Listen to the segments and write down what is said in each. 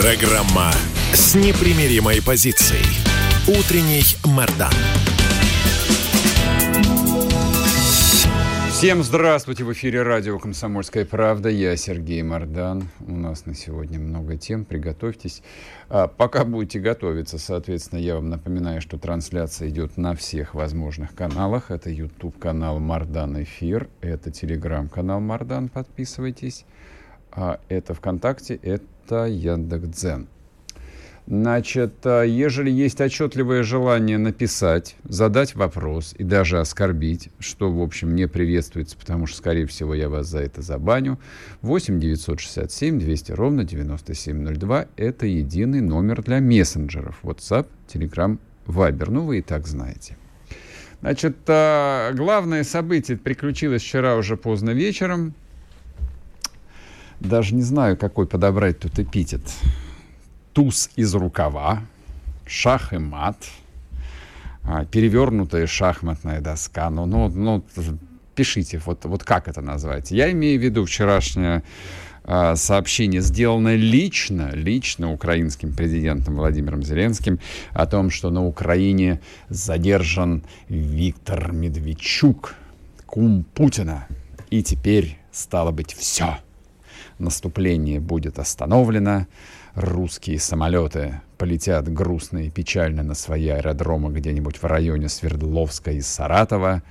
Программа с непримиримой позицией. Утренний Мордан. Всем здравствуйте! В эфире радио «Комсомольская правда». Я Сергей Мордан. У нас на сегодня много тем. Приготовьтесь. А, пока будете готовиться, соответственно, я вам напоминаю, что трансляция идет на всех возможных каналах. Это YouTube-канал «Мардан Эфир», это телеграм-канал «Мардан». Подписывайтесь. А это ВКонтакте, это Яндекс.Дзен. Значит, а, ежели есть отчетливое желание написать, задать вопрос и даже оскорбить, что, в общем, не приветствуется, потому что, скорее всего, я вас за это забаню, 8 967 200 ровно 9702 – это единый номер для мессенджеров. WhatsApp, Telegram, Viber. Ну, вы и так знаете. Значит, а, главное событие приключилось вчера уже поздно вечером. Даже не знаю, какой подобрать тут эпитет туз из рукава, шах и мат, а, перевернутая шахматная доска. Ну, ну, ну пишите, вот, вот как это назвать. Я имею в виду вчерашнее а, сообщение, сделанное лично, лично украинским президентом Владимиром Зеленским о том, что на Украине задержан Виктор Медведчук, кум Путина. И теперь, стало быть, все. Наступление будет остановлено, русские самолеты полетят грустно и печально на свои аэродромы где-нибудь в районе Свердловска и Саратова.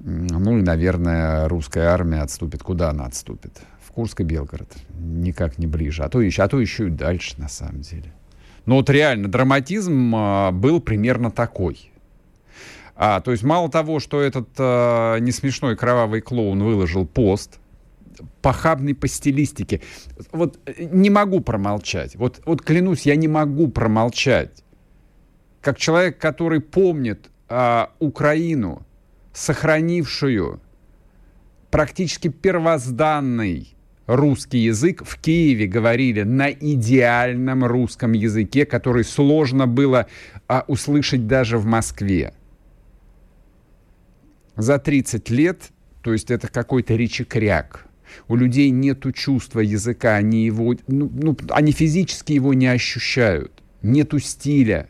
Ну и, наверное, русская армия отступит. Куда она отступит? В Курск и Белгород. Никак не ближе. А то еще, а то еще и дальше, на самом деле. Но вот реально драматизм а, был примерно такой. А, то есть мало того, что этот а, несмешной кровавый клоун выложил пост – похабный по стилистике. Вот э, не могу промолчать. Вот, вот клянусь, я не могу промолчать. Как человек, который помнит а, Украину, сохранившую практически первозданный русский язык, в Киеве говорили на идеальном русском языке, который сложно было а, услышать даже в Москве. За 30 лет, то есть это какой-то речекряк, у людей нет чувства языка, они его, ну, ну, они физически его не ощущают, нету стиля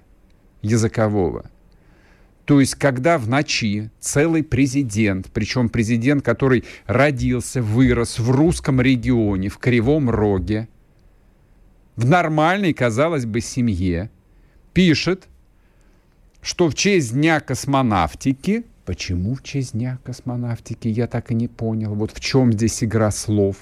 языкового. То есть, когда в ночи целый президент, причем президент, который родился, вырос в русском регионе, в Кривом Роге, в нормальной, казалось бы, семье, пишет, что в честь Дня космонавтики Почему в честь Дня космонавтики, я так и не понял. Вот в чем здесь игра слов?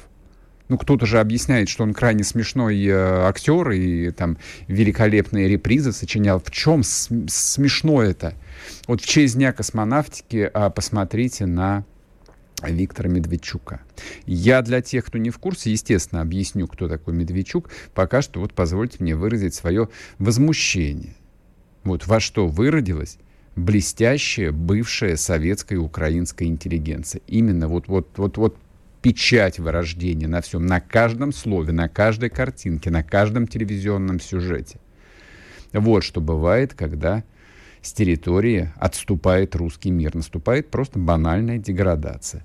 Ну, кто-то же объясняет, что он крайне смешной э, актер и там великолепные репризы сочинял. В чем смешно это? Вот в честь Дня космонавтики э, посмотрите на Виктора Медведчука. Я для тех, кто не в курсе, естественно, объясню, кто такой Медведчук. Пока что вот позвольте мне выразить свое возмущение. Вот во что выродилась блестящая бывшая советская и украинская интеллигенция. Именно вот, вот, вот, вот печать вырождения на всем, на каждом слове, на каждой картинке, на каждом телевизионном сюжете. Вот что бывает, когда с территории отступает русский мир. Наступает просто банальная деградация.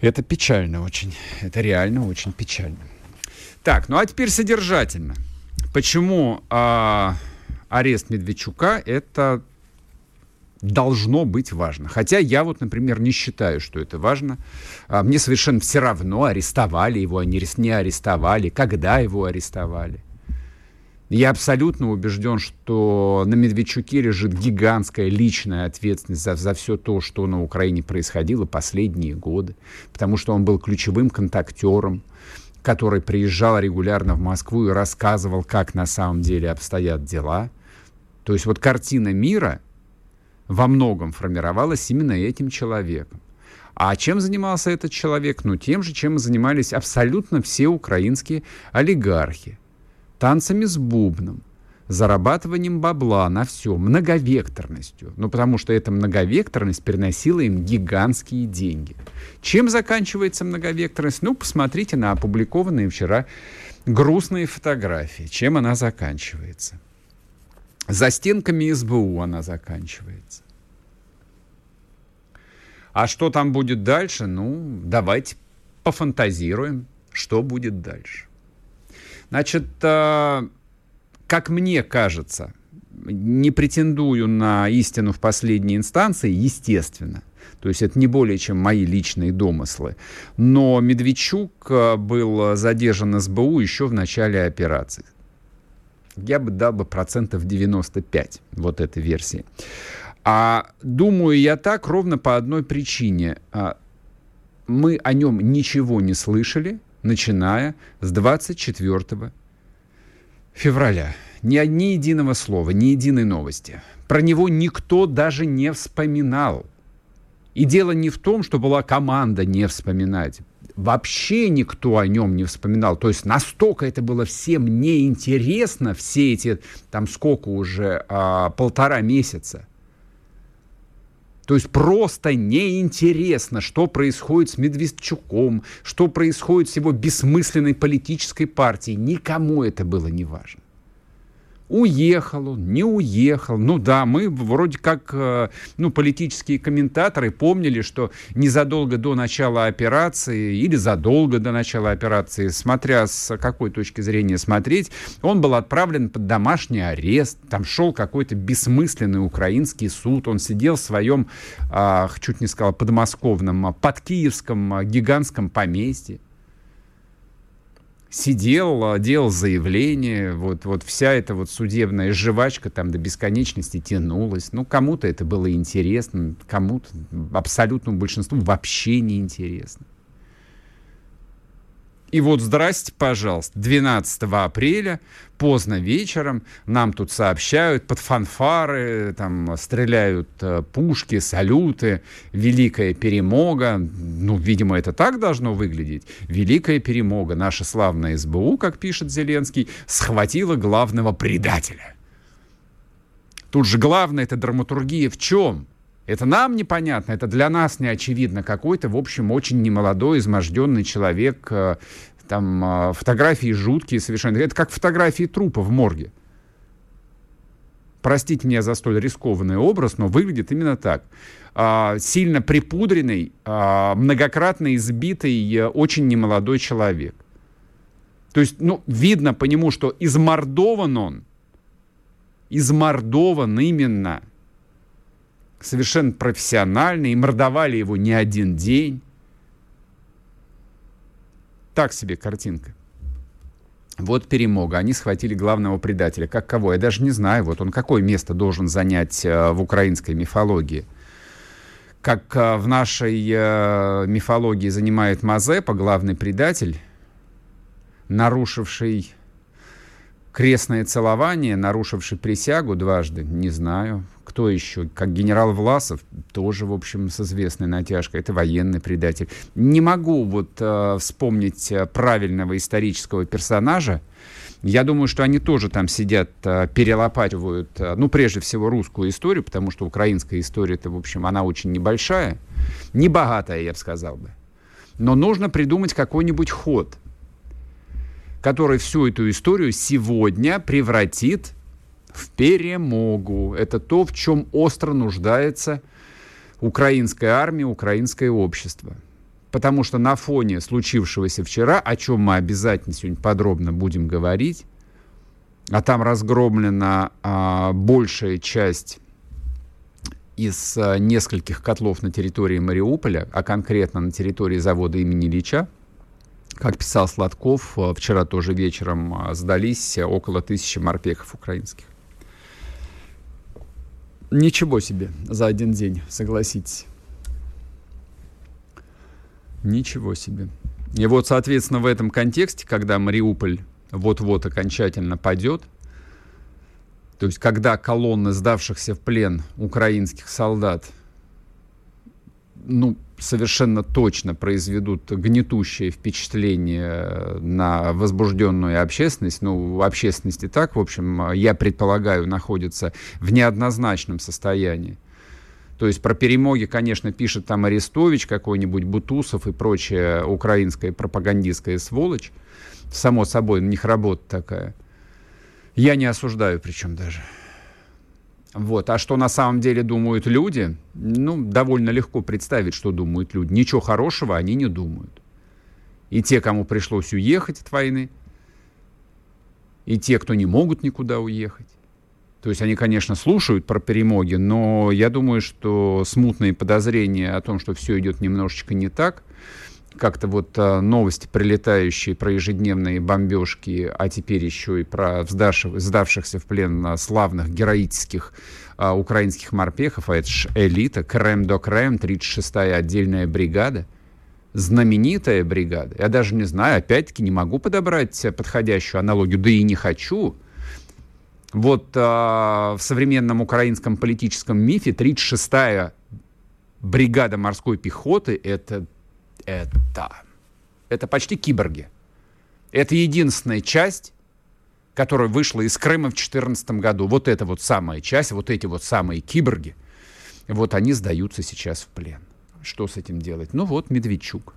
Это печально очень. Это реально очень печально. Так, ну а теперь содержательно. Почему а, арест Медведчука это должно быть важно. Хотя я вот, например, не считаю, что это важно. А, мне совершенно все равно, арестовали его, они не арестовали, когда его арестовали. Я абсолютно убежден, что на Медведчуке лежит гигантская личная ответственность за, за все то, что на Украине происходило последние годы, потому что он был ключевым контактером, который приезжал регулярно в Москву и рассказывал, как на самом деле обстоят дела. То есть вот картина мира — во многом формировалась именно этим человеком. А чем занимался этот человек? Ну, тем же, чем занимались абсолютно все украинские олигархи. Танцами с бубном, зарабатыванием бабла на все, многовекторностью. Ну, потому что эта многовекторность приносила им гигантские деньги. Чем заканчивается многовекторность? Ну, посмотрите на опубликованные вчера грустные фотографии. Чем она заканчивается? За стенками СБУ она заканчивается. А что там будет дальше? Ну, давайте пофантазируем, что будет дальше. Значит, э, как мне кажется, не претендую на истину в последней инстанции, естественно. То есть это не более чем мои личные домыслы. Но Медведчук э, был задержан СБУ еще в начале операции. Я бы дал бы процентов 95 вот этой версии. А думаю я так ровно по одной причине. А, мы о нем ничего не слышали, начиная с 24 февраля. Ни, ни единого слова, ни единой новости. Про него никто даже не вспоминал. И дело не в том, что была команда не вспоминать. Вообще никто о нем не вспоминал. То есть настолько это было всем неинтересно, все эти, там сколько уже, а, полтора месяца. То есть просто неинтересно, что происходит с Медведчуком, что происходит с его бессмысленной политической партией. Никому это было не важно. Уехал он, не уехал. Ну да, мы вроде как, э, ну, политические комментаторы помнили, что незадолго до начала операции или задолго до начала операции, смотря с какой точки зрения смотреть, он был отправлен под домашний арест. Там шел какой-то бессмысленный украинский суд. Он сидел в своем, а, чуть не сказал, подмосковном, а, под киевском а, гигантском поместье сидел, а, делал заявление, вот, вот вся эта вот судебная жвачка там до бесконечности тянулась. Ну, кому-то это было интересно, кому-то, абсолютному большинству вообще не интересно. И вот, здрасте, пожалуйста, 12 апреля, поздно вечером, нам тут сообщают, под фанфары, там стреляют э, пушки, салюты, великая перемога. Ну, видимо, это так должно выглядеть. Великая перемога. Наша славная СБУ, как пишет Зеленский, схватила главного предателя. Тут же главное, это драматургия в чем? Это нам непонятно, это для нас не очевидно. Какой-то, в общем, очень немолодой, изможденный человек, э, там э, фотографии жуткие совершенно. Это как фотографии трупа в морге. Простите меня за столь рискованный образ, но выглядит именно так. А, сильно припудренный, а, многократно избитый, э, очень немолодой человек. То есть, ну, видно по нему, что измордован он, измордован именно – совершенно профессионально, и мордовали его не один день. Так себе картинка. Вот перемога. Они схватили главного предателя. Как кого? Я даже не знаю. Вот он какое место должен занять э, в украинской мифологии. Как э, в нашей э, мифологии занимает Мазепа, главный предатель, нарушивший крестное целование, нарушивший присягу дважды, не знаю. Кто еще? Как генерал Власов, тоже, в общем, с известной натяжкой. Это военный предатель. Не могу вот э, вспомнить э, правильного исторического персонажа. Я думаю, что они тоже там сидят, э, э, ну, прежде всего, русскую историю, потому что украинская история, это, в общем, она очень небольшая, небогатая, я бы сказал бы. Но нужно придумать какой-нибудь ход, который всю эту историю сегодня превратит в перемогу. Это то, в чем остро нуждается украинская армия, украинское общество. Потому что на фоне случившегося вчера, о чем мы обязательно сегодня подробно будем говорить, а там разгромлена а, большая часть из а, нескольких котлов на территории Мариуполя, а конкретно на территории завода имени Ильича, как писал Сладков, а, вчера тоже вечером а, сдались около тысячи морпехов украинских. Ничего себе за один день, согласитесь. Ничего себе. И вот, соответственно, в этом контексте, когда Мариуполь вот-вот окончательно падет, то есть когда колонны сдавшихся в плен украинских солдат ну, совершенно точно произведут гнетущее впечатление на возбужденную общественность. Ну, общественности так, в общем, я предполагаю, находится в неоднозначном состоянии. То есть про перемоги, конечно, пишет там Арестович какой-нибудь, Бутусов и прочая украинская пропагандистская сволочь. Само собой, у них работа такая. Я не осуждаю причем даже. Вот. А что на самом деле думают люди? Ну, довольно легко представить, что думают люди. Ничего хорошего они не думают. И те, кому пришлось уехать от войны, и те, кто не могут никуда уехать. То есть они, конечно, слушают про перемоги, но я думаю, что смутные подозрения о том, что все идет немножечко не так, как-то вот а, новости, прилетающие про ежедневные бомбежки, а теперь еще и про сдавших, сдавшихся в плен а, славных героических а, украинских морпехов, а это же элита, Крем до Крем, 36-я отдельная бригада, знаменитая бригада. Я даже не знаю, опять-таки не могу подобрать подходящую аналогию, да и не хочу. Вот а, в современном украинском политическом мифе 36-я бригада морской пехоты — это это? Это почти киборги. Это единственная часть, которая вышла из Крыма в 2014 году. Вот эта вот самая часть, вот эти вот самые киборги, вот они сдаются сейчас в плен. Что с этим делать? Ну вот, Медведчук.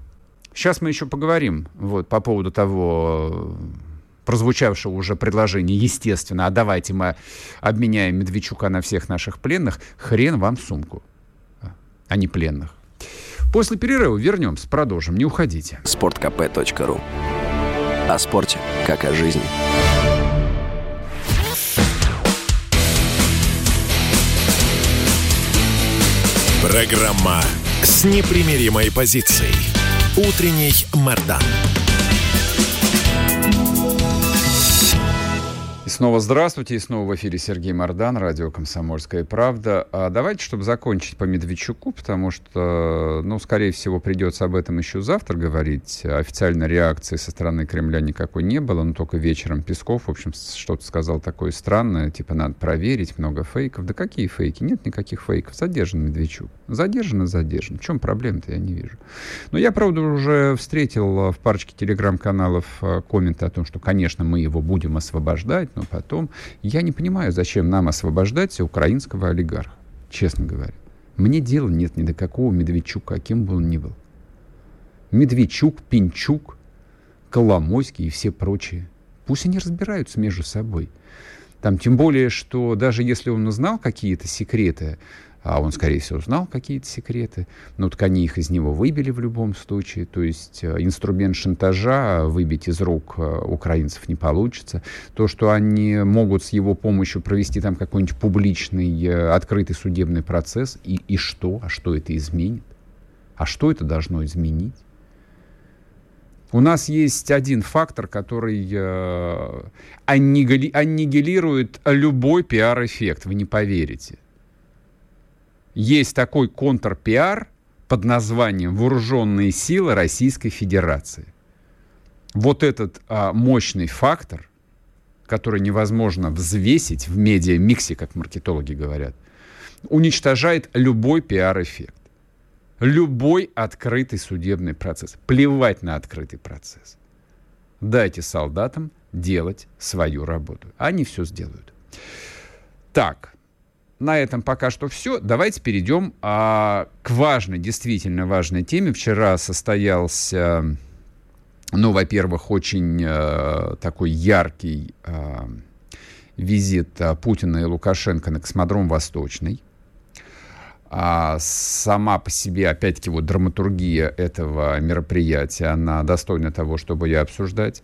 Сейчас мы еще поговорим вот, по поводу того прозвучавшего уже предложения, естественно, а давайте мы обменяем Медведчука на всех наших пленных, хрен вам сумку, а не пленных. После перерыва вернемся, продолжим. Не уходите. Спорткп.ру О спорте, как о жизни. Программа с непримиримой позицией. Утренний Мордан. Снова здравствуйте, и снова в эфире Сергей Мордан, радио «Комсомольская правда». А давайте, чтобы закончить по Медведчуку, потому что, ну, скорее всего, придется об этом еще завтра говорить. Официальной реакции со стороны Кремля никакой не было, но только вечером Песков, в общем, что-то сказал такое странное, типа, надо проверить, много фейков. Да какие фейки? Нет никаких фейков. Задержан Медведчук. Задержан и задержан. В чем проблема-то, я не вижу. Но я, правда, уже встретил в парочке телеграм-каналов э, комменты о том, что, конечно, мы его будем освобождать, но потом... Я не понимаю, зачем нам освобождать украинского олигарха, честно говоря. Мне дела нет ни до какого Медведчука, кем бы он ни был. Медведчук, Пинчук, Коломойский и все прочие. Пусть они разбираются между собой. Там, тем более, что даже если он узнал какие-то секреты, а он, скорее всего, знал какие-то секреты, но так они их из него выбили в любом случае, то есть э, инструмент шантажа выбить из рук э, украинцев не получится. То, что они могут с его помощью провести там какой-нибудь публичный, э, открытый судебный процесс, и, и что? А что это изменит? А что это должно изменить? У нас есть один фактор, который э, аннигилирует любой пиар-эффект, вы не поверите есть такой контрпиар под названием «Вооруженные силы Российской Федерации». Вот этот а, мощный фактор, который невозможно взвесить в медиа-миксе, как маркетологи говорят, уничтожает любой пиар-эффект. Любой открытый судебный процесс. Плевать на открытый процесс. Дайте солдатам делать свою работу. Они все сделают. Так, на этом пока что все. Давайте перейдем а, к важной, действительно важной теме. Вчера состоялся, ну, во-первых, очень а, такой яркий а, визит а, Путина и Лукашенко на космодром Восточный. А сама по себе, опять-таки, вот драматургия этого мероприятия, она достойна того, чтобы ее обсуждать.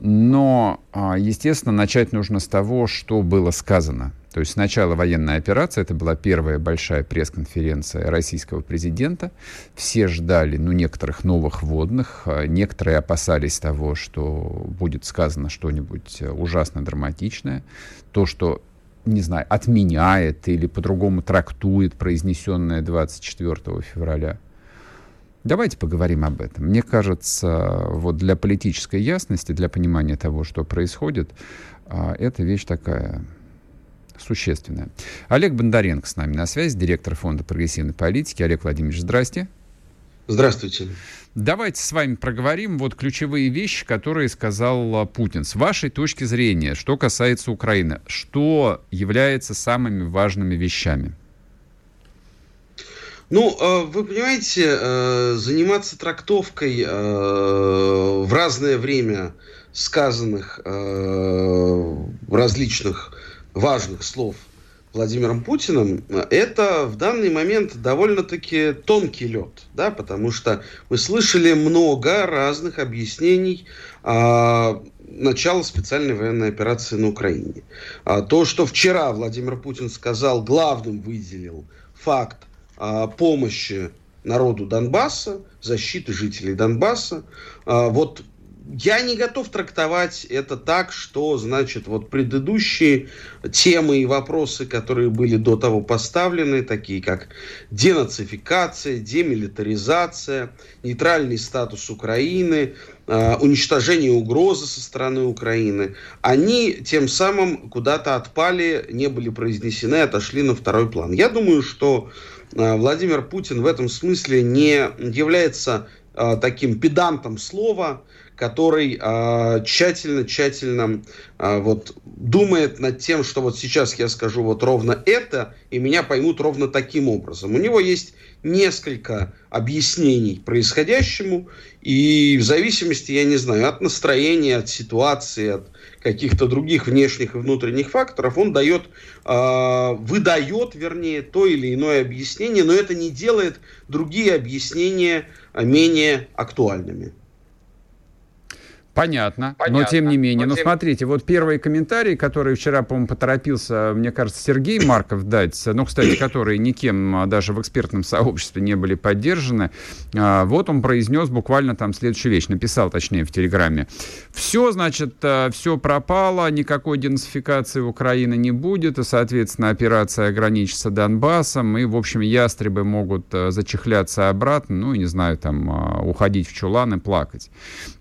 Но, а, естественно, начать нужно с того, что было сказано то есть сначала военная операция, это была первая большая пресс-конференция российского президента. Все ждали, ну, некоторых новых водных, а некоторые опасались того, что будет сказано что-нибудь ужасно драматичное. То, что не знаю, отменяет или по-другому трактует произнесенное 24 февраля. Давайте поговорим об этом. Мне кажется, вот для политической ясности, для понимания того, что происходит, а, эта вещь такая существенное. Олег Бондаренко с нами на связи, директор Фонда прогрессивной политики. Олег Владимирович, здрасте. Здравствуйте. Давайте с вами проговорим вот ключевые вещи, которые сказал Путин. С вашей точки зрения, что касается Украины, что является самыми важными вещами? Ну, э, вы понимаете, э, заниматься трактовкой в разное время сказанных различных важных слов Владимиром Путиным, это в данный момент довольно-таки тонкий лед, да, потому что мы слышали много разных объяснений а, начала специальной военной операции на Украине. А, то, что вчера Владимир Путин сказал, главным выделил факт а, помощи народу Донбасса, защиты жителей Донбасса. А, вот я не готов трактовать это так, что, значит, вот предыдущие темы и вопросы, которые были до того поставлены, такие как денацификация, демилитаризация, нейтральный статус Украины, э, уничтожение угрозы со стороны Украины, они тем самым куда-то отпали, не были произнесены, отошли на второй план. Я думаю, что э, Владимир Путин в этом смысле не является таким педантом слова, который э, тщательно, тщательно э, вот думает над тем, что вот сейчас я скажу вот ровно это, и меня поймут ровно таким образом. У него есть несколько объяснений происходящему, и в зависимости, я не знаю, от настроения, от ситуации, от каких-то других внешних и внутренних факторов, он дает, э, выдает, вернее, то или иное объяснение, но это не делает другие объяснения менее актуальными. Понятно. Понятно. Но тем не менее. Но, ну, тем... смотрите, вот первые комментарии, которые вчера, по-моему, поторопился, мне кажется, Сергей Марков дать, ну, кстати, которые никем а, даже в экспертном сообществе не были поддержаны, а, вот он произнес буквально там следующую вещь, написал, точнее, в Телеграме. Все, значит, а, все пропало, никакой денацификации Украины не будет, и, соответственно, операция ограничится Донбассом, и, в общем, ястребы могут зачехляться обратно, ну, не знаю, там, уходить в чулан и плакать.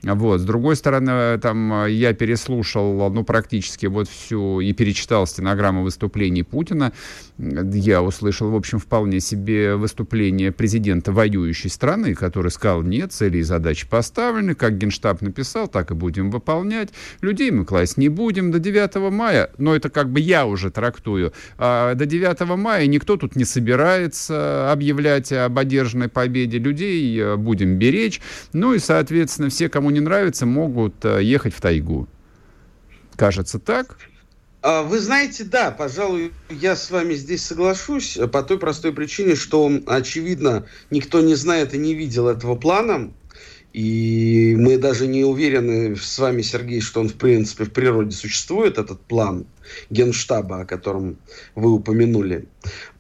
Вот. С другой стороны, стороны, там я переслушал, ну, практически вот всю и перечитал стенограмму выступлений Путина. Я услышал, в общем, вполне себе выступление президента воюющей страны, который сказал, нет, цели и задачи поставлены, как Генштаб написал, так и будем выполнять. Людей мы класть не будем до 9 мая, но это как бы я уже трактую, а до 9 мая никто тут не собирается объявлять об одержанной победе. Людей э, будем беречь. Ну и, соответственно, все, кому не нравится, могут могут э, ехать в тайгу. Кажется так? А, вы знаете, да, пожалуй, я с вами здесь соглашусь э, по той простой причине, что, очевидно, никто не знает и не видел этого плана. И мы даже не уверены с вами, Сергей, что он, в принципе, в природе существует, этот план генштаба, о котором вы упомянули.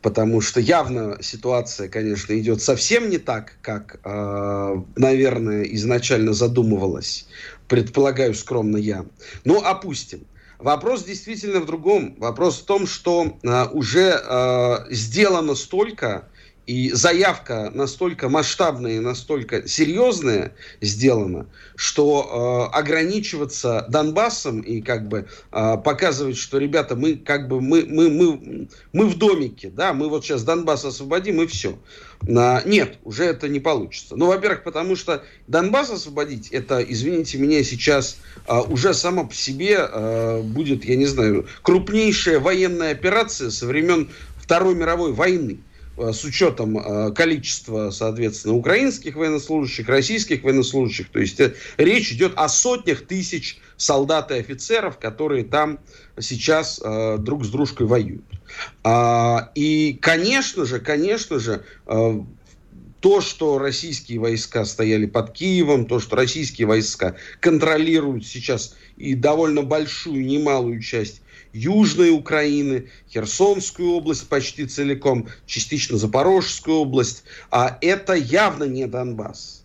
Потому что явно ситуация, конечно, идет совсем не так, как, э, наверное, изначально задумывалось предполагаю скромно я. Но опустим. Вопрос действительно в другом. Вопрос в том, что э, уже э, сделано столько, и заявка настолько масштабная и настолько серьезная сделана, что э, ограничиваться Донбассом и как бы э, показывать, что ребята, мы как бы мы мы мы мы в домике, да, мы вот сейчас Донбасс освободим и все. А, нет, уже это не получится. Ну, во-первых, потому что Донбасс освободить, это, извините меня, сейчас а, уже само по себе а, будет, я не знаю, крупнейшая военная операция со времен Второй мировой войны. Э, с учетом э, количества, соответственно, украинских военнослужащих, российских военнослужащих. То есть э, речь идет о сотнях тысяч солдат и офицеров, которые там сейчас друг с дружкой воюют. А, и, конечно же, конечно же, то, что российские войска стояли под Киевом, то, что российские войска контролируют сейчас и довольно большую, немалую часть Южной Украины, Херсонскую область почти целиком, частично Запорожскую область. А это явно не Донбасс.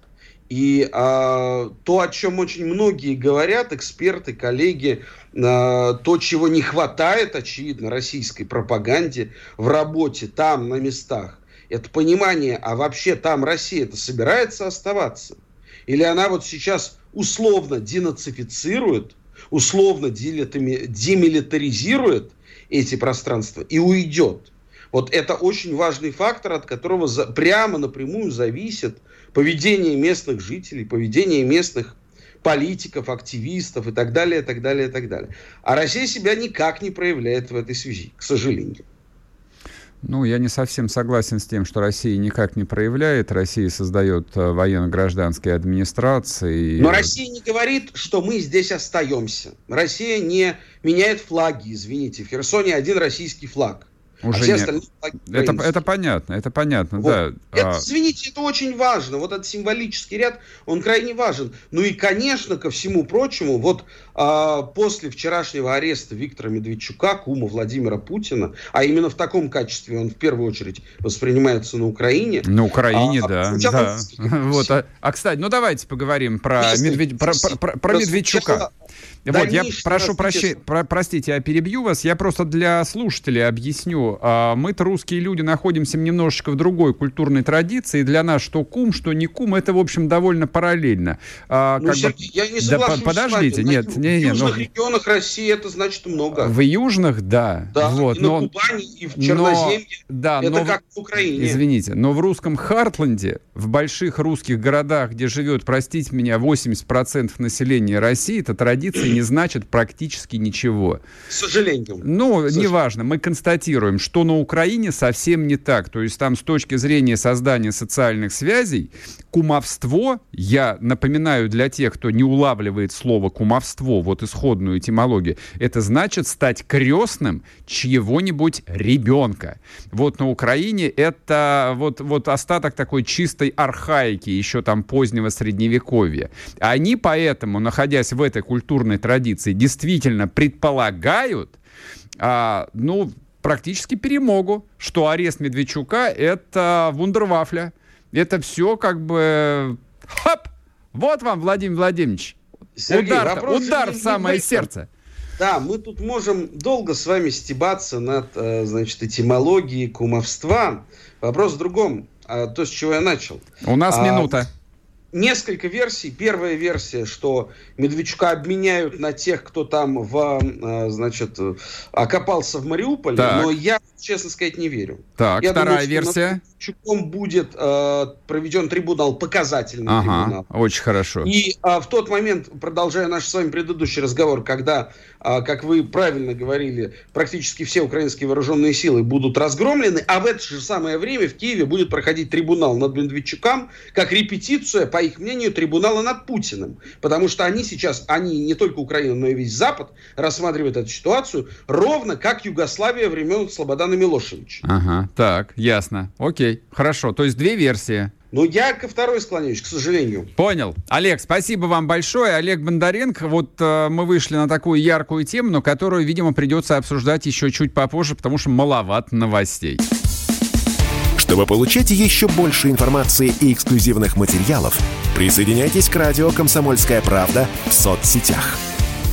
И а, то, о чем очень многие говорят, эксперты, коллеги, а, то, чего не хватает, очевидно, российской пропаганде в работе там, на местах, это понимание, а вообще там Россия это собирается оставаться? Или она вот сейчас условно денацифицирует, условно демилитаризирует эти пространства и уйдет. Вот это очень важный фактор, от которого за, прямо напрямую зависит поведение местных жителей, поведение местных политиков, активистов и так далее, и так далее, и так далее. А Россия себя никак не проявляет в этой связи, к сожалению. Ну, я не совсем согласен с тем, что Россия никак не проявляет. Россия создает э, военно-гражданские администрации. Но Россия не говорит, что мы здесь остаемся. Россия не меняет флаги, извините. В Херсоне один российский флаг. А Уже а все нет. Это, это понятно, это понятно, вот. да. Это, а... Извините, это очень важно. Вот этот символический ряд, он крайне важен. Ну и, конечно, ко всему прочему, вот а, после вчерашнего ареста Виктора Медведчука, кума Владимира Путина, а именно в таком качестве он в первую очередь воспринимается на Украине. На Украине, а, да. да. Вот, а, а, кстати, ну давайте поговорим про, Медведь, про, про, про, про Медведчука. Вот, я прошу прощения, про, простите, я перебью вас. Я просто для слушателей объясню. А, мы-то русские люди находимся немножечко в другой культурной традиции. Для нас что кум, что не кум, это, в общем, довольно параллельно. А, ну, Сергей, бы... я не да, Подождите, нет, не, не, в южных но... регионах России это значит много. В южных, да. Да, вот, и но... на Кубани, и в Черноземье. Но... Да, это но... как в Украине. Извините, но в русском Хартленде, в больших русских городах, где живет, простите меня, 80% населения России, эта традиция не значит практически ничего. К сожалению. Ну, неважно, мы констатируем, что на Украине совсем не так. То есть там с точки зрения создания социальных связей, кумовство, я напоминаю для тех, кто не улавливает слово кумовство, вот исходную этимологию, это значит стать крестным чьего-нибудь ребенка. Вот на Украине это вот, вот остаток такой чистой архаики, еще там позднего средневековья. Они поэтому, находясь в этой культурной традиции, действительно предполагают, а, ну, практически перемогу, что арест Медведчука — это вундервафля. Это все как бы... Хоп! Вот вам, Владимир Владимирович. Сергей, удар, удар в самое сердце. Да, мы тут можем долго с вами стебаться над, э, значит, этимологией кумовства. Вопрос в другом. А, то, с чего я начал. У нас а, минута несколько версий. Первая версия, что Медведчука обменяют на тех, кто там в, э, значит, окопался в Мариуполе, так. но я, честно сказать, не верю. Так, я вторая думаю, версия. Медведчуком будет э, проведен трибунал, показательный ага, трибунал. Очень хорошо. И э, в тот момент, продолжая наш с вами предыдущий разговор, когда, э, как вы правильно говорили, практически все украинские вооруженные силы будут разгромлены, а в это же самое время в Киеве будет проходить трибунал над Медведчуком, как репетиция, по их мнению, трибунала над Путиным. Потому что они сейчас, они не только Украина, но и весь Запад рассматривают эту ситуацию ровно как Югославия времен Слободана Милошевича. Ага, так, ясно. Окей, хорошо. То есть две версии. Ну, я ко второй склоняюсь, к сожалению. Понял. Олег, спасибо вам большое. Олег Бондаренко, вот э, мы вышли на такую яркую тему, но которую, видимо, придется обсуждать еще чуть попозже, потому что маловат новостей. Чтобы получать еще больше информации и эксклюзивных материалов, присоединяйтесь к радио «Комсомольская правда» в соцсетях.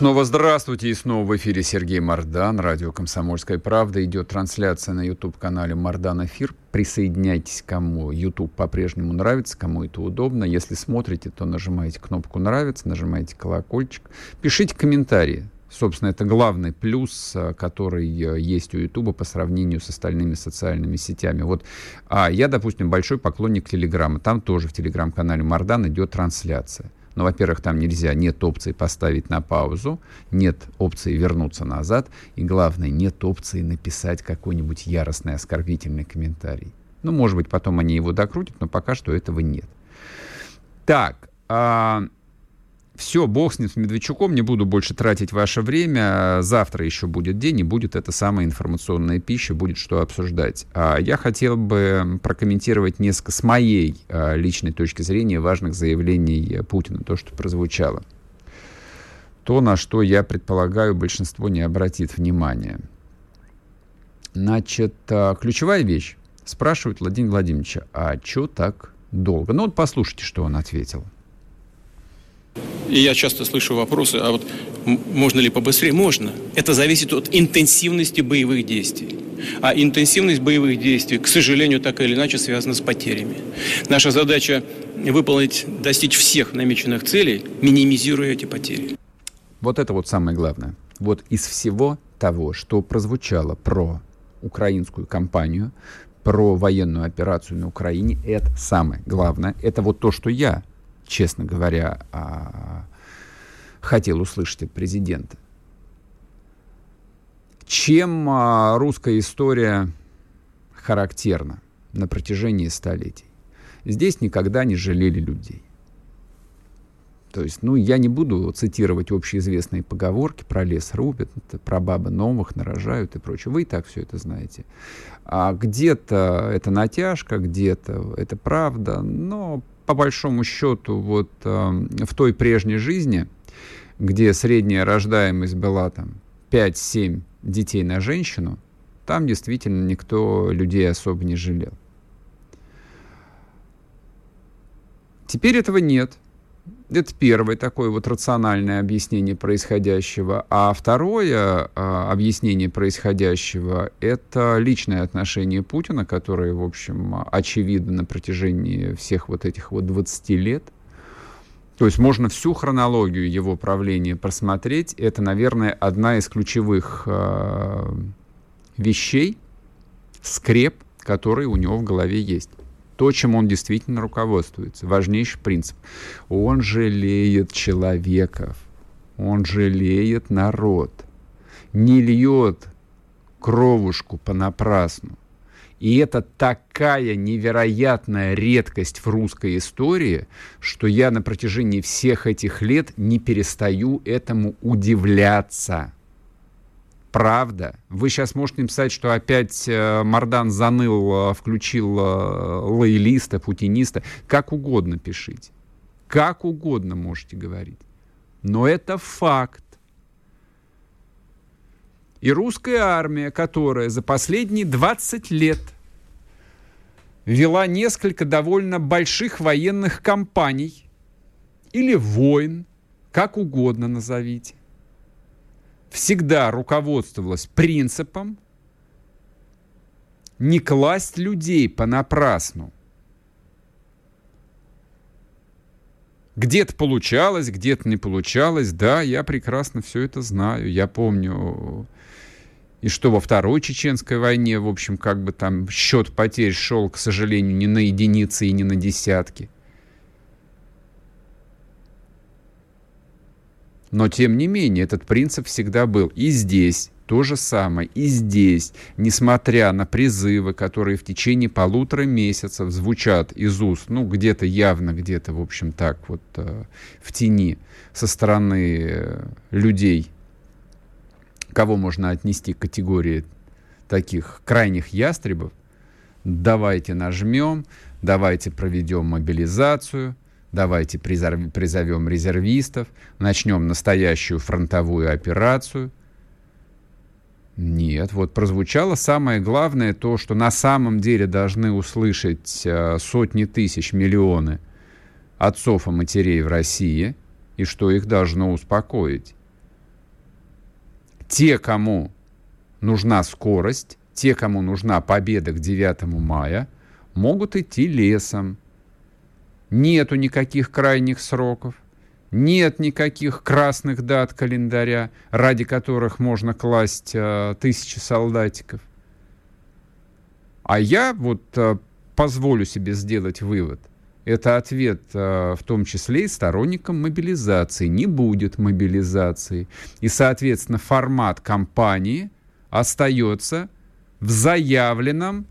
Снова здравствуйте, и снова в эфире Сергей Мордан, радио «Комсомольская правда». Идет трансляция на YouTube-канале «Мордан Эфир». Присоединяйтесь, кому YouTube по-прежнему нравится, кому это удобно. Если смотрите, то нажимаете кнопку «Нравится», нажимаете колокольчик. Пишите комментарии, Собственно, это главный плюс, э, который э, есть у Ютуба по сравнению с остальными социальными сетями. Вот а я, допустим, большой поклонник Телеграма. Там тоже в Телеграм-канале Мардан идет трансляция. Но, во-первых, там нельзя, нет опции поставить на паузу, нет опции вернуться назад, и главное, нет опции написать какой-нибудь яростный оскорбительный комментарий. Ну, может быть, потом они его докрутят, но пока что этого нет. Так, а, все, бог с ним, с Медведчуком, не буду больше тратить ваше время. Завтра еще будет день, и будет эта самая информационная пища, будет что обсуждать. А я хотел бы прокомментировать несколько с моей а, личной точки зрения важных заявлений Путина, то, что прозвучало. то, на что, я предполагаю, большинство не обратит внимания. Значит, а, ключевая вещь. Спрашивают Владимир Владимировича, а что так долго? Ну вот послушайте, что он ответил. И я часто слышу вопросы, а вот можно ли побыстрее? Можно. Это зависит от интенсивности боевых действий. А интенсивность боевых действий, к сожалению, так или иначе связана с потерями. Наша задача выполнить, достичь всех намеченных целей, минимизируя эти потери. Вот это вот самое главное. Вот из всего того, что прозвучало про украинскую кампанию, про военную операцию на Украине, это самое главное. Это вот то, что я, честно говоря, а, хотел услышать от президента. Чем а, русская история характерна на протяжении столетий? Здесь никогда не жалели людей. То есть, ну, я не буду цитировать общеизвестные поговорки про лес рубят, про бабы новых нарожают и прочее. Вы и так все это знаете. А где-то это натяжка, где-то это правда, но по большому счету вот э, в той прежней жизни, где средняя рождаемость была там 5-7 детей на женщину, там действительно никто людей особо не жалел. Теперь этого нет. Это первое такое вот рациональное объяснение происходящего. А второе а, объяснение происходящего – это личное отношение Путина, которое, в общем, очевидно на протяжении всех вот этих вот 20 лет. То есть можно всю хронологию его правления просмотреть. Это, наверное, одна из ключевых э, вещей, скреп, которые у него в голове есть то, чем он действительно руководствуется. Важнейший принцип. Он жалеет человеков, он жалеет народ, не льет кровушку понапрасну. И это такая невероятная редкость в русской истории, что я на протяжении всех этих лет не перестаю этому удивляться правда. Вы сейчас можете написать, что опять э, Мардан заныл, э, включил э, лоялиста, путиниста. Как угодно пишите. Как угодно можете говорить. Но это факт. И русская армия, которая за последние 20 лет вела несколько довольно больших военных кампаний или войн, как угодно назовите, всегда руководствовалась принципом не класть людей понапрасну. Где-то получалось, где-то не получалось. Да, я прекрасно все это знаю. Я помню, и что во Второй Чеченской войне, в общем, как бы там счет потерь шел, к сожалению, не на единицы и не на десятки. Но, тем не менее, этот принцип всегда был. И здесь то же самое. И здесь, несмотря на призывы, которые в течение полутора месяцев звучат из уст, ну, где-то явно, где-то, в общем, так вот э, в тени со стороны э, людей, кого можно отнести к категории таких крайних ястребов, давайте нажмем, давайте проведем мобилизацию, давайте призовем резервистов, начнем настоящую фронтовую операцию. Нет, вот прозвучало самое главное то, что на самом деле должны услышать э, сотни тысяч, миллионы отцов и матерей в России, и что их должно успокоить. Те, кому нужна скорость, те, кому нужна победа к 9 мая, могут идти лесом, нету никаких крайних сроков, нет никаких красных дат календаря, ради которых можно класть э, тысячи солдатиков. А я вот э, позволю себе сделать вывод. Это ответ э, в том числе и сторонникам мобилизации. Не будет мобилизации. И, соответственно, формат кампании остается в заявленном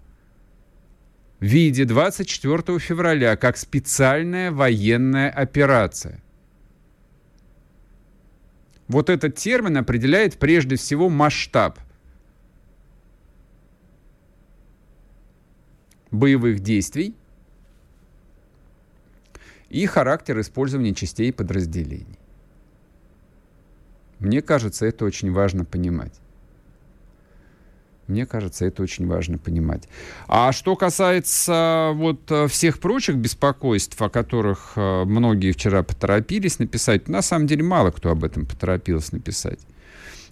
виде 24 февраля как специальная военная операция. Вот этот термин определяет прежде всего масштаб боевых действий и характер использования частей подразделений. Мне кажется, это очень важно понимать. Мне кажется, это очень важно понимать. А что касается вот э, всех прочих беспокойств, о которых э, многие вчера поторопились написать, на самом деле мало кто об этом поторопился написать.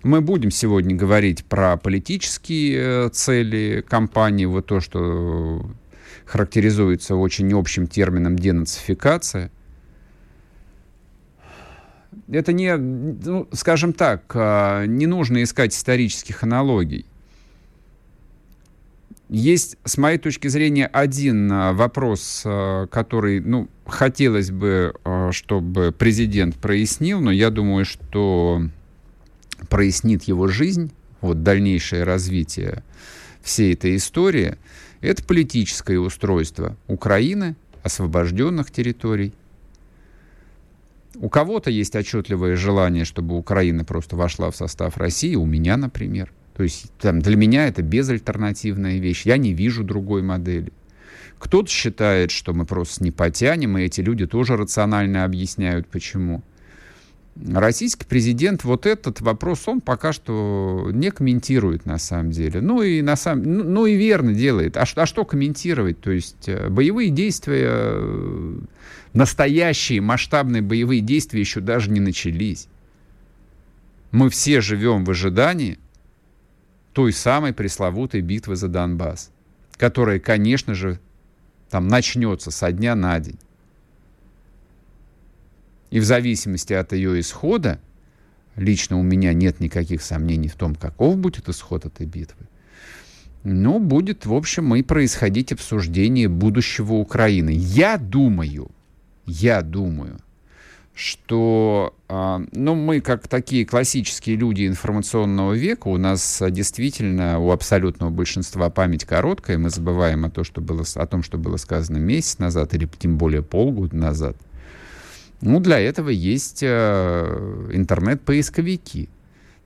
Мы будем сегодня говорить про политические э, цели кампании, вот то, что характеризуется очень общим термином денацификация. Это не, ну, скажем так, не нужно искать исторических аналогий. Есть, с моей точки зрения, один а, вопрос, а, который, ну, хотелось бы, а, чтобы президент прояснил, но я думаю, что прояснит его жизнь, вот дальнейшее развитие всей этой истории, это политическое устройство Украины, освобожденных территорий. У кого-то есть отчетливое желание, чтобы Украина просто вошла в состав России, у меня, например. То есть там, для меня это безальтернативная вещь. Я не вижу другой модели. Кто-то считает, что мы просто не потянем, и эти люди тоже рационально объясняют, почему. Российский президент вот этот вопрос, он пока что не комментирует на самом деле. Ну и, на самом, ну, ну и верно делает. А, а что комментировать? То есть э, боевые действия, э, настоящие масштабные боевые действия еще даже не начались. Мы все живем в ожидании, той самой пресловутой битвы за Донбасс, которая, конечно же, там начнется со дня на день. И в зависимости от ее исхода, лично у меня нет никаких сомнений в том, каков будет исход этой битвы, но будет, в общем, и происходить обсуждение будущего Украины. Я думаю, я думаю, что а, ну, мы, как такие классические люди информационного века, у нас действительно у абсолютного большинства память короткая, мы забываем о, том, что было, о том, что было сказано месяц назад или тем более полгода назад. Ну, для этого есть э, интернет-поисковики.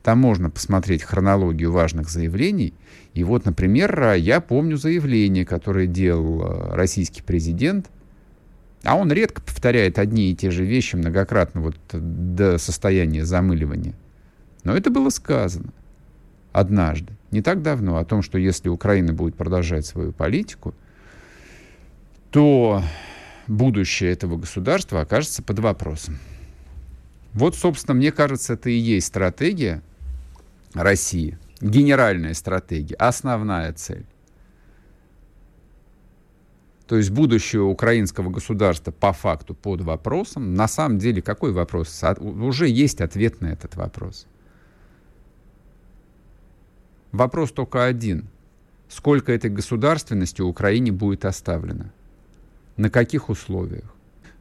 Там можно посмотреть хронологию важных заявлений. И вот, например, я помню заявление, которое делал э, российский президент – а он редко повторяет одни и те же вещи многократно, вот до состояния замыливания. Но это было сказано однажды, не так давно, о том, что если Украина будет продолжать свою политику, то будущее этого государства окажется под вопросом. Вот, собственно, мне кажется, это и есть стратегия России, генеральная стратегия, основная цель. То есть будущее украинского государства по факту под вопросом. На самом деле, какой вопрос? Уже есть ответ на этот вопрос. Вопрос только один. Сколько этой государственности Украине будет оставлено? На каких условиях?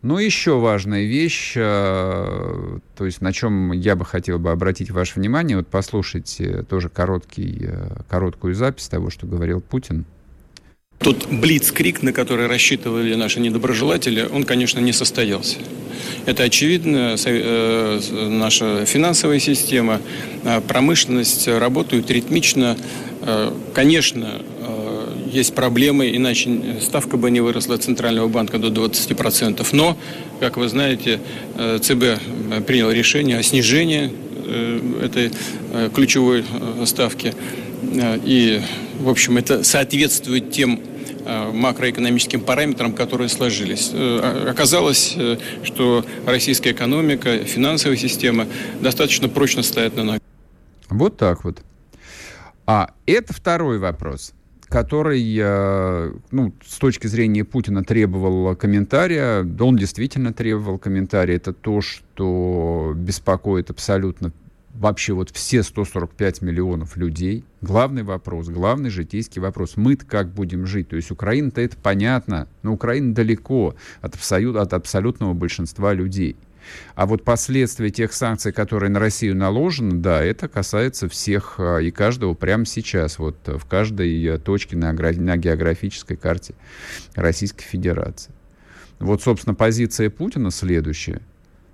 Ну, еще важная вещь, э, то есть на чем я бы хотел бы обратить ваше внимание, вот послушайте тоже короткий, э, короткую запись того, что говорил Путин – тот блицкрик, на который рассчитывали наши недоброжелатели, он, конечно, не состоялся. Это очевидно, э, наша финансовая система, э, промышленность работают ритмично. Э, конечно, есть проблемы, иначе ставка бы не выросла Центрального банка до 20%. Но, как вы знаете, ЦБ принял решение о снижении этой ключевой ставки. И, в общем, это соответствует тем макроэкономическим параметрам, которые сложились. Э, оказалось, э, что российская экономика, финансовая система достаточно прочно стоят на ногах. Вот так вот. А это второй вопрос, который, ну, с точки зрения Путина требовал комментария. Да, он действительно требовал комментария. Это то, что беспокоит абсолютно вообще вот все 145 миллионов людей, главный вопрос, главный житейский вопрос, мы-то как будем жить? То есть Украина-то это понятно, но Украина далеко от, абсолют, от абсолютного большинства людей. А вот последствия тех санкций, которые на Россию наложены, да, это касается всех а, и каждого прямо сейчас, вот в каждой э, точке на, на географической карте Российской Федерации. Вот, собственно, позиция Путина следующая.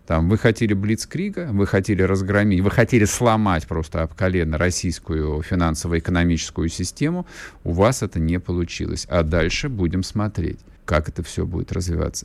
Там, вы хотели Блицкрига, вы хотели разгромить, вы хотели сломать просто об колено российскую финансово-экономическую систему, у вас это не получилось. А дальше будем смотреть, как это все будет развиваться.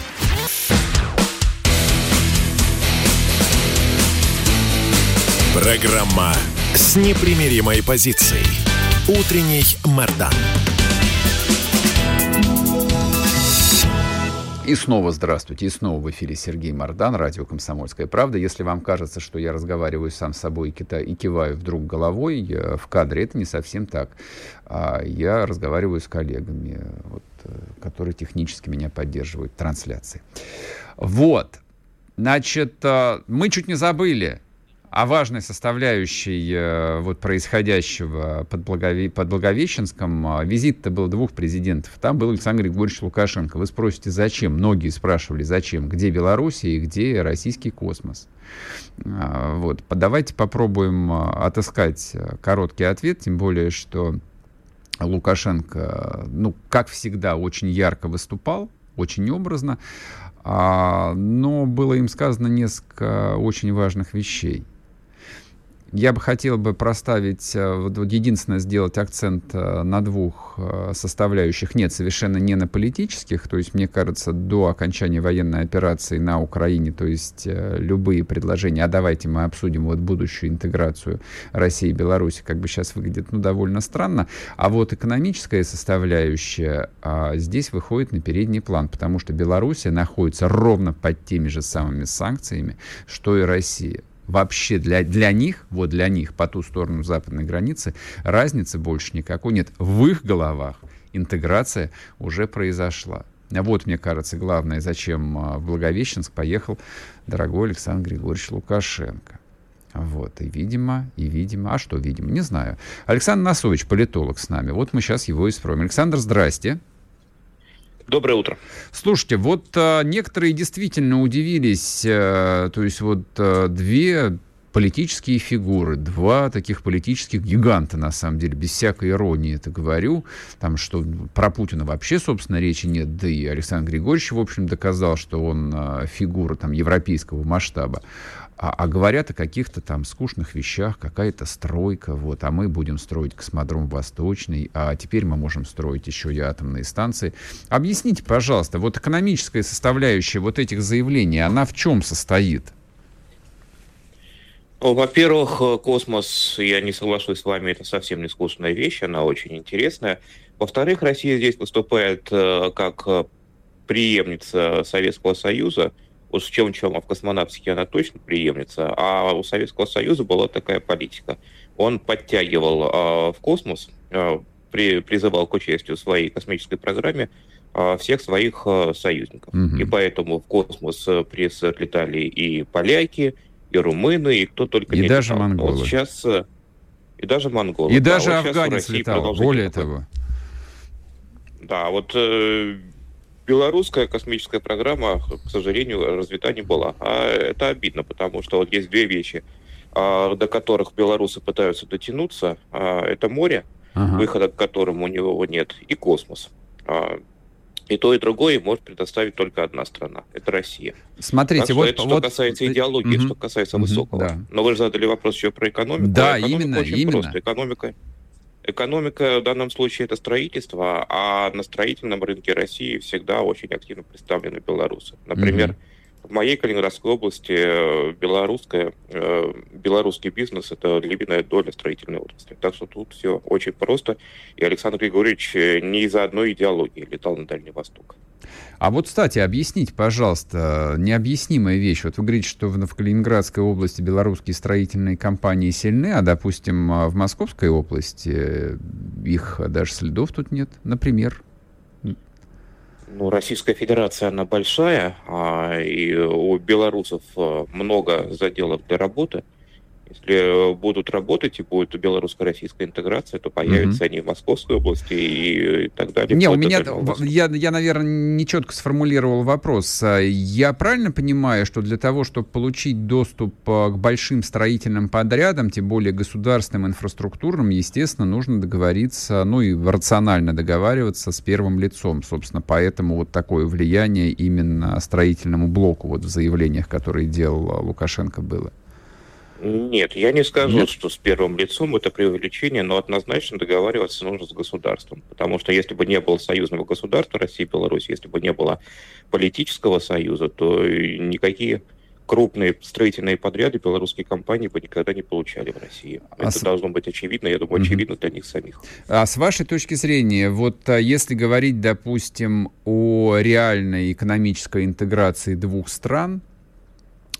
Программа с непримиримой позицией. Утренний Мордан. И снова здравствуйте. И снова в эфире Сергей Мордан, радио «Комсомольская правда». Если вам кажется, что я разговариваю сам с собой и, киваю вдруг головой э, в кадре, это не совсем так. А я разговариваю с коллегами, вот, э, которые технически меня поддерживают в трансляции. Вот. Значит, э, мы чуть не забыли о важной составляющей э, вот происходящего под, Благове... под Благовещенском э, визит-то был двух президентов. Там был Александр Григорьевич Лукашенко. Вы спросите, зачем? Многие спрашивали, зачем? Где Белоруссия и где российский космос? Э, вот. Давайте попробуем отыскать короткий ответ, тем более, что Лукашенко, ну, как всегда, очень ярко выступал, очень образно, а, но было им сказано несколько очень важных вещей. Я бы хотел бы проставить, э, вот, вот единственное, сделать акцент э, на двух э, составляющих. Нет, совершенно не на политических. То есть, мне кажется, до окончания военной операции на Украине, то есть любые предложения, а давайте мы обсудим вот будущую интеграцию России и Беларуси, как бы сейчас выглядит, ну, довольно странно. А вот экономическая составляющая а, здесь выходит на передний план, потому что Белоруссия находится ровно под теми же самыми санкциями, что и Россия вообще для, для них, вот для них по ту сторону западной границы, разницы больше никакой нет. В их головах интеграция уже произошла. Вот, мне кажется, главное, зачем а, в Благовещенск поехал дорогой Александр Григорьевич Лукашенко. Вот, и видимо, и видимо, а что видимо, не знаю. Александр Носович, политолог с нами, вот мы сейчас его и спросим. Александр, здрасте. Доброе утро. Слушайте, вот а, некоторые действительно удивились, а, то есть вот а, две политические фигуры, два таких политических гиганта, на самом деле, без всякой иронии это говорю, там, что про Путина вообще, собственно, речи нет, да и Александр Григорьевич, в общем, доказал, что он фигура там европейского масштаба а, а говорят о каких-то там скучных вещах, какая-то стройка, вот, а мы будем строить космодром Восточный, а теперь мы можем строить еще и атомные станции. Объясните, пожалуйста, вот экономическая составляющая вот этих заявлений, она в чем состоит? Ну, во-первых, космос, я не соглашусь с вами, это совсем не скучная вещь, она очень интересная. Во-вторых, Россия здесь выступает э, как э, преемница Советского Союза, Уж в чем-чем, а в космонавтике она точно преемница. А у Советского Союза была такая политика. Он подтягивал э, в космос, э, при, призывал к участию в своей космической программе э, всех своих э, союзников. Угу. И поэтому в космос пресс летали и поляки, и румыны, и кто только и не даже летал. монголы. Вот сейчас и даже монголы. И да, даже вот афганец летал, более того. Да, вот э, белорусская космическая программа, к сожалению, развита не была. А это обидно, потому что вот есть две вещи, а, до которых белорусы пытаются дотянуться. А, это море, ага. выхода к которому у него нет, и космос. А, и то, и другое может предоставить только одна страна. Это Россия. Смотрите, так вот... Это вот... что касается идеологии, угу. что касается угу, высокого. Да. Но вы же задали вопрос еще про экономику. Да, экономика именно, очень именно. Просто. Экономика Экономика в данном случае это строительство, а на строительном рынке России всегда очень активно представлены белорусы. Например, mm-hmm. в моей Калининградской области э, белорусская, э, белорусский бизнес – это львиная доля строительной отрасли. Так что тут все очень просто. И Александр Григорьевич э, не из-за одной идеологии летал на Дальний Восток. А вот, кстати, объясните, пожалуйста, необъяснимая вещь. Вот вы говорите, что в, Калининградской области белорусские строительные компании сильны, а, допустим, в Московской области их даже следов тут нет, например. Ну, Российская Федерация, она большая, а, и у белорусов а, много заделов для работы. Если будут работать и будет белорусско-российская интеграция, то появятся mm-hmm. они в Московской области и, и так далее. Не, у меня, я, я, наверное, не четко сформулировал вопрос. Я правильно понимаю, что для того, чтобы получить доступ э, к большим строительным подрядам, тем более государственным, инфраструктурным, естественно, нужно договориться, ну и рационально договариваться с первым лицом. Собственно, поэтому вот такое влияние именно строительному блоку вот в заявлениях, которые делал Лукашенко, было. Нет, я не скажу, Нет? что с первым лицом это преувеличение, но однозначно договариваться нужно с государством. Потому что если бы не было союзного государства России и Беларусь, если бы не было политического союза, то никакие крупные строительные подряды белорусские компании бы никогда не получали в России. А Это с... должно быть очевидно, я думаю, очевидно mm-hmm. для них самих. А с вашей точки зрения, вот а, если говорить, допустим, о реальной экономической интеграции двух стран,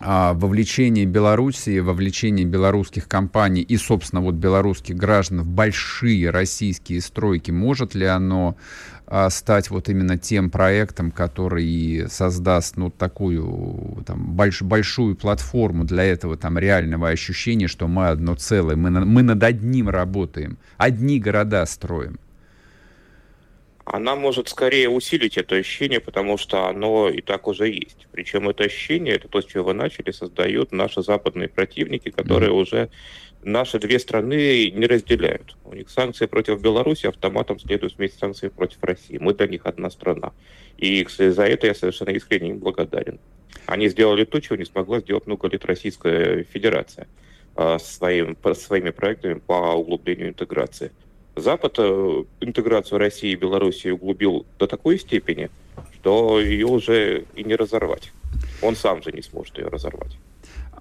вовлечение Белоруссии, вовлечение белорусских компаний и, собственно, вот белорусских граждан в большие российские стройки, может ли оно а, стать вот именно тем проектом, который создаст ну, такую там, больш, большую платформу для этого там, реального ощущения, что мы одно целое, мы, мы над одним работаем, одни города строим? Она может скорее усилить это ощущение, потому что оно и так уже есть. Причем это ощущение, это то, с чего вы начали, создают наши западные противники, которые mm-hmm. уже наши две страны не разделяют. У них санкции против Беларуси автоматом следуют вместе с санкциями против России. Мы для них одна страна. И за это я совершенно искренне им благодарен. Они сделали то, чего не смогла сделать много лет Российская Федерация э, своим, своими проектами по углублению интеграции. Запад э, интеграцию России и Белоруссии углубил до такой степени, что ее уже и не разорвать. Он сам же не сможет ее разорвать.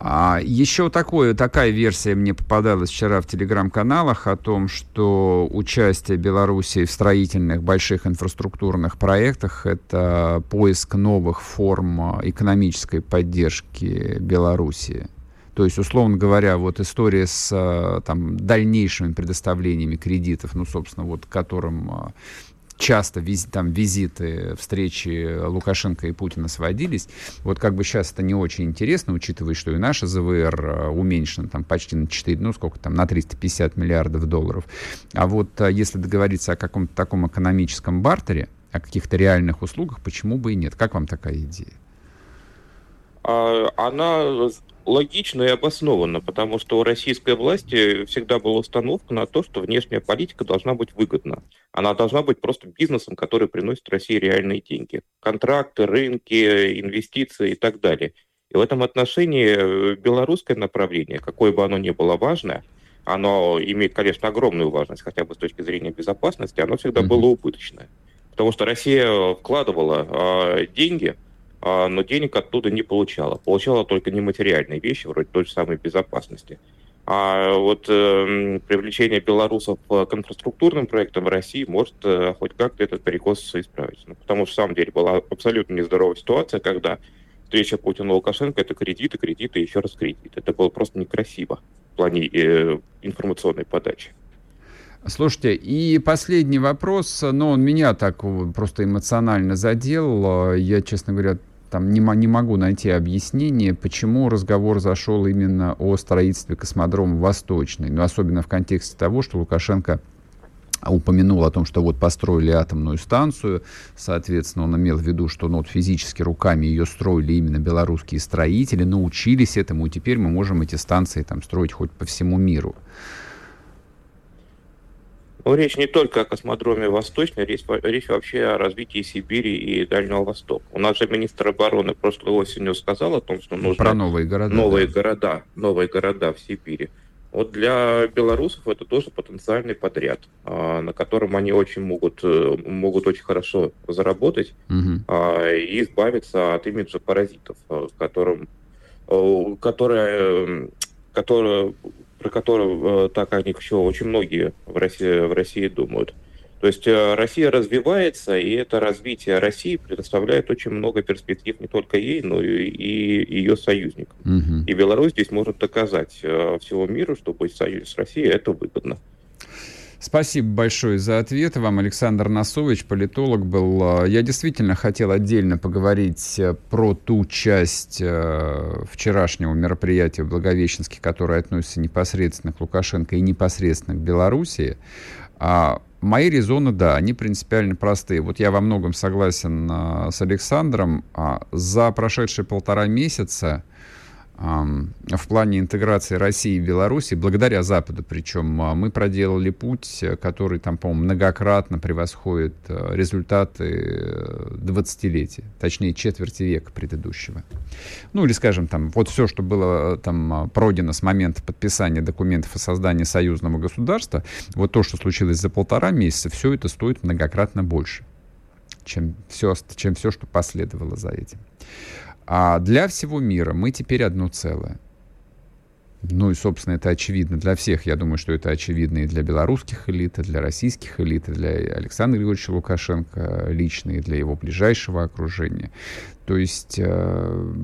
А еще такое, такая версия мне попадалась вчера в телеграм-каналах о том, что участие Белоруссии в строительных больших инфраструктурных проектах — это поиск новых форм экономической поддержки Белоруссии. То есть, условно говоря, вот история с э, там, дальнейшими предоставлениями кредитов, ну, собственно, вот которым э, часто виз, там визиты, встречи Лукашенко и Путина сводились. Вот как бы сейчас это не очень интересно, учитывая, что и наша ЗВР э, уменьшена там почти на 4, ну сколько там, на 350 миллиардов долларов. А вот если договориться о каком-то таком экономическом бартере, о каких-то реальных услугах, почему бы и нет? Как вам такая идея? А, она логично и обоснованно, потому что у российской власти всегда была установка на то, что внешняя политика должна быть выгодна. Она должна быть просто бизнесом, который приносит России реальные деньги. Контракты, рынки, инвестиции и так далее. И в этом отношении э, белорусское направление, какое бы оно ни было важное, оно имеет, конечно, огромную важность, хотя бы с точки зрения безопасности, оно всегда mm-hmm. было убыточное. Потому что Россия вкладывала э, деньги – но денег оттуда не получала. Получала только нематериальные вещи, вроде той же самой безопасности. А вот э, привлечение белорусов к инфраструктурным проектам в России может э, хоть как-то этот перекос исправить. Ну, потому что, в самом деле, была абсолютно нездоровая ситуация, когда встреча Путина и Лукашенко – это кредиты, кредиты и еще раз кредиты. Это было просто некрасиво в плане э, информационной подачи. Слушайте, и последний вопрос, но он меня так просто эмоционально задел. Я, честно говоря, там не, не могу найти объяснение, почему разговор зашел именно о строительстве космодрома Восточный, но особенно в контексте того, что Лукашенко упомянул о том, что вот построили атомную станцию, соответственно, он имел в виду, что ну, вот физически руками ее строили именно белорусские строители, научились этому, и теперь мы можем эти станции там строить хоть по всему миру. Ну, речь не только о космодроме Восточный, речь, речь вообще о развитии Сибири и Дальнего Востока. У нас же министр обороны прошлой осенью сказал о том, что нужно... Про новые города. Новые да. города, новые города в Сибири. Вот для белорусов это тоже потенциальный подряд, а, на котором они очень могут, э, могут очень хорошо заработать угу. и избавиться от имиджа паразитов, а, которым, которые, которые про которого э, так о них еще очень многие в России, в России думают. То есть э, Россия развивается, и это развитие России предоставляет очень много перспектив не только ей, но и, и ее союзникам. Угу. И Беларусь здесь может доказать э, всему миру, что быть в союзе с Россией это выгодно. Спасибо большое за ответ. Вам Александр Носович, политолог, был. Я действительно хотел отдельно поговорить э, про ту часть э, вчерашнего мероприятия в Благовещенске, которая относится непосредственно к Лукашенко и непосредственно к Белоруссии. А мои резоны, да, они принципиально простые. Вот я во многом согласен э, с Александром. А за прошедшие полтора месяца в плане интеграции России и Беларуси, благодаря Западу причем, а, мы проделали путь, который там, по-моему, многократно превосходит э, результаты 20-летия, э, точнее, четверти века предыдущего. Ну, или, скажем, там, вот все, что было э, там пройдено с момента подписания документов о создании союзного государства, вот то, что случилось за полтора месяца, все это стоит многократно больше, чем все, чем все что последовало за этим. А для всего мира мы теперь одно целое. Ну и, собственно, это очевидно для всех. Я думаю, что это очевидно и для белорусских элит, и для российских элит, и для Александра Григорьевича Лукашенко лично, и для его ближайшего окружения. То есть э,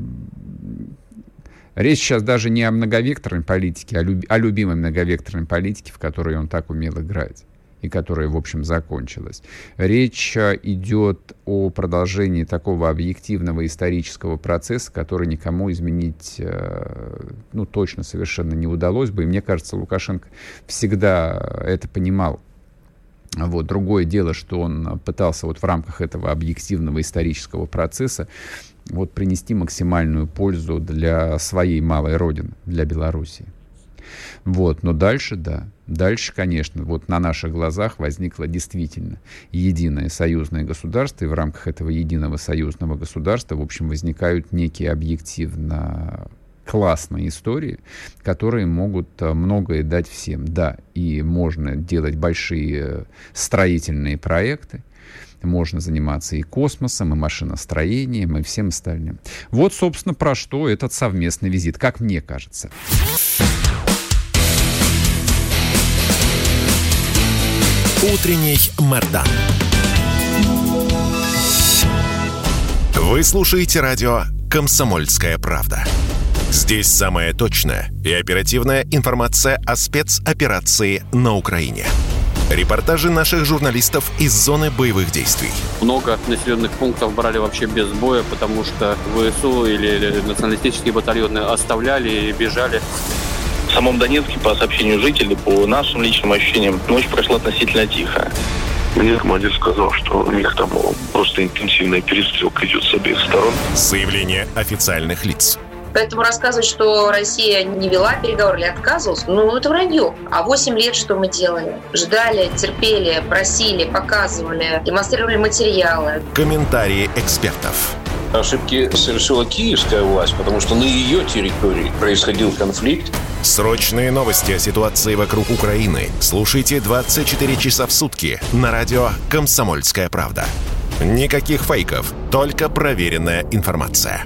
речь сейчас даже не о многовекторной политике, а люб, о любимой многовекторной политике, в которой он так умел играть и которая, в общем, закончилась. Речь э, идет о продолжении такого объективного исторического процесса, который никому изменить, э, ну, точно совершенно не удалось бы. И мне кажется, Лукашенко всегда это понимал. Вот. Другое дело, что он пытался вот в рамках этого объективного исторического процесса вот принести максимальную пользу для своей малой родины, для Белоруссии. Вот, но дальше, да, дальше, конечно, вот на наших глазах возникло действительно единое союзное государство, и в рамках этого единого союзного государства, в общем, возникают некие объективно классные истории, которые могут э, многое дать всем. Да, и можно делать большие строительные проекты, можно заниматься и космосом, и машиностроением, и всем остальным. Вот, собственно, про что этот совместный визит, как мне кажется. Утренний Мордан. Вы слушаете радио «Комсомольская правда». Здесь самая точная и оперативная информация о спецоперации на Украине. Репортажи наших журналистов из зоны боевых действий. Много населенных пунктов брали вообще без боя, потому что ВСУ или националистические батальоны оставляли и бежали. В самом Донецке, по сообщению жителей, по нашим личным ощущениям, ночь прошла относительно тихо. Мне командир сказал, что у них там просто интенсивная перестрелка идет с обеих сторон. Заявление официальных лиц. Поэтому рассказывать, что Россия не вела переговоры или отказывалась, ну, это вранье. А 8 лет что мы делали? Ждали, терпели, просили, показывали, демонстрировали материалы. Комментарии экспертов. Ошибки совершила киевская власть, потому что на ее территории происходил конфликт. Срочные новости о ситуации вокруг Украины слушайте 24 часа в сутки на радио «Комсомольская правда». Никаких фейков, только проверенная информация.